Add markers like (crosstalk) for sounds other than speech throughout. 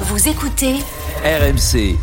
Vous écoutez RMC.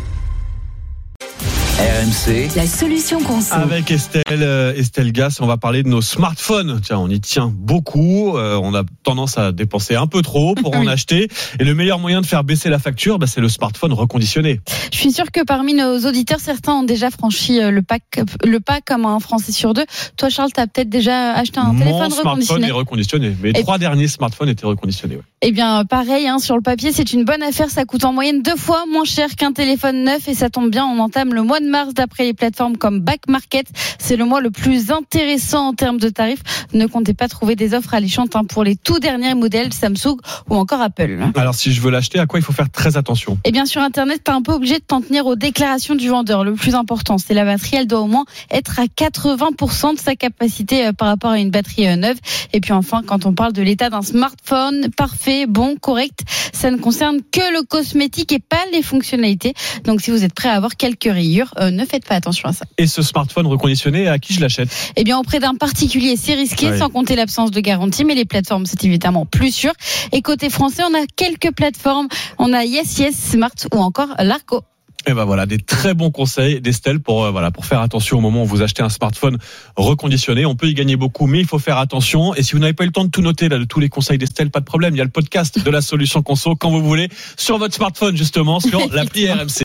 RMC. la solution conso. Avec Estelle, euh, Estelle Gas, on va parler de nos smartphones. Tiens, on y tient beaucoup. euh, on a tendance à dépenser un peu trop pour (laughs) en acheter. Et le meilleur moyen de faire baisser la facture, bah, c'est le smartphone reconditionné. Je suis sûre que parmi nos auditeurs, certains ont déjà franchi euh, le pas, le pas comme un Français sur deux. Toi, Charles, tu as peut-être déjà acheté un Mon téléphone smartphone reconditionné. est reconditionné. Mes Et- trois derniers smartphones étaient reconditionnés. ouais. Eh bien, pareil, hein, sur le papier, c'est une bonne affaire. Ça coûte en moyenne deux fois moins cher qu'un téléphone neuf et ça tombe bien. On entame le mois de mars d'après les plateformes comme Back Market. C'est le mois le plus intéressant en termes de tarifs. Ne comptez pas trouver des offres alléchantes hein, pour les tout derniers modèles Samsung ou encore Apple. Alors, si je veux l'acheter, à quoi il faut faire très attention? Eh bien, sur Internet, t'es un peu obligé de t'en tenir aux déclarations du vendeur. Le plus important, c'est la batterie. Elle doit au moins être à 80% de sa capacité euh, par rapport à une batterie euh, neuve. Et puis enfin, quand on parle de l'état d'un smartphone, parfait, bon, correct, ça ne concerne que le cosmétique et pas les fonctionnalités. Donc, si vous êtes prêt à avoir quelques rayures, euh, ne faites pas attention à ça. Et ce smartphone reconditionné, à qui je l'achète? Eh bien, auprès d'un particulier, c'est risqué, Ouais. sans compter l'absence de garantie, mais les plateformes, c'est évidemment plus sûr. Et côté français, on a quelques plateformes. On a Yes Yes, Smart ou encore Larco. Et ben voilà, des très bons conseils d'Estelle pour euh, voilà pour faire attention au moment où vous achetez un smartphone reconditionné. On peut y gagner beaucoup, mais il faut faire attention. Et si vous n'avez pas eu le temps de tout noter là, de tous les conseils d'Estelle, pas de problème. Il y a le podcast de la solution conso quand vous voulez sur votre smartphone justement sur (laughs) l'appli RMC.